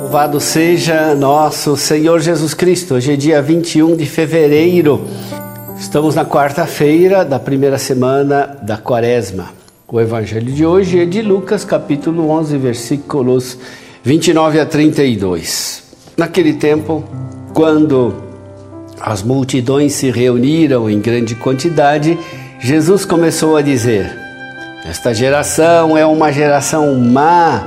Louvado seja nosso Senhor Jesus Cristo. Hoje é dia 21 de fevereiro. Estamos na quarta-feira da primeira semana da Quaresma. O evangelho de hoje é de Lucas, capítulo 11, versículos 29 a 32. Naquele tempo, quando as multidões se reuniram em grande quantidade, Jesus começou a dizer: Esta geração é uma geração má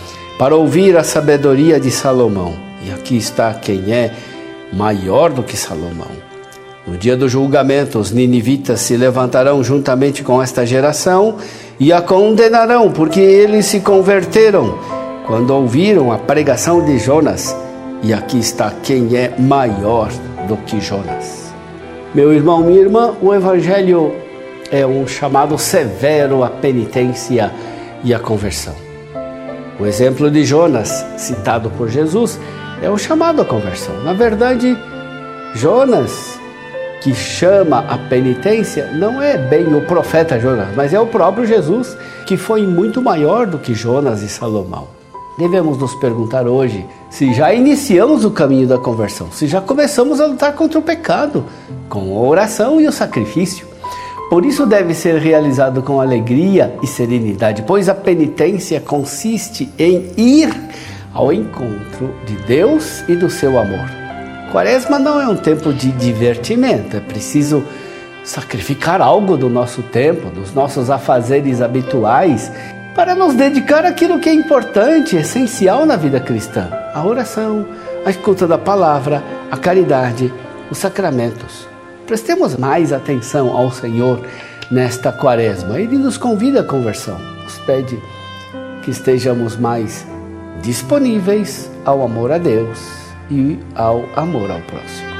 para ouvir a sabedoria de Salomão. E aqui está quem é maior do que Salomão. No dia do julgamento, os ninivitas se levantarão juntamente com esta geração e a condenarão, porque eles se converteram quando ouviram a pregação de Jonas. E aqui está quem é maior do que Jonas. Meu irmão, minha irmã, o Evangelho é um chamado severo à penitência e à conversão. O exemplo de Jonas, citado por Jesus, é o chamado à conversão. Na verdade, Jonas, que chama a penitência, não é bem o profeta Jonas, mas é o próprio Jesus, que foi muito maior do que Jonas e Salomão. Devemos nos perguntar hoje se já iniciamos o caminho da conversão, se já começamos a lutar contra o pecado, com a oração e o sacrifício. Por isso deve ser realizado com alegria e serenidade, pois a penitência consiste em ir ao encontro de Deus e do seu amor. Quaresma não é um tempo de divertimento, é preciso sacrificar algo do nosso tempo, dos nossos afazeres habituais, para nos dedicar àquilo que é importante, essencial na vida cristã: a oração, a escuta da palavra, a caridade, os sacramentos. Prestemos mais atenção ao Senhor nesta quaresma. Ele nos convida à conversão, nos pede que estejamos mais disponíveis ao amor a Deus e ao amor ao próximo.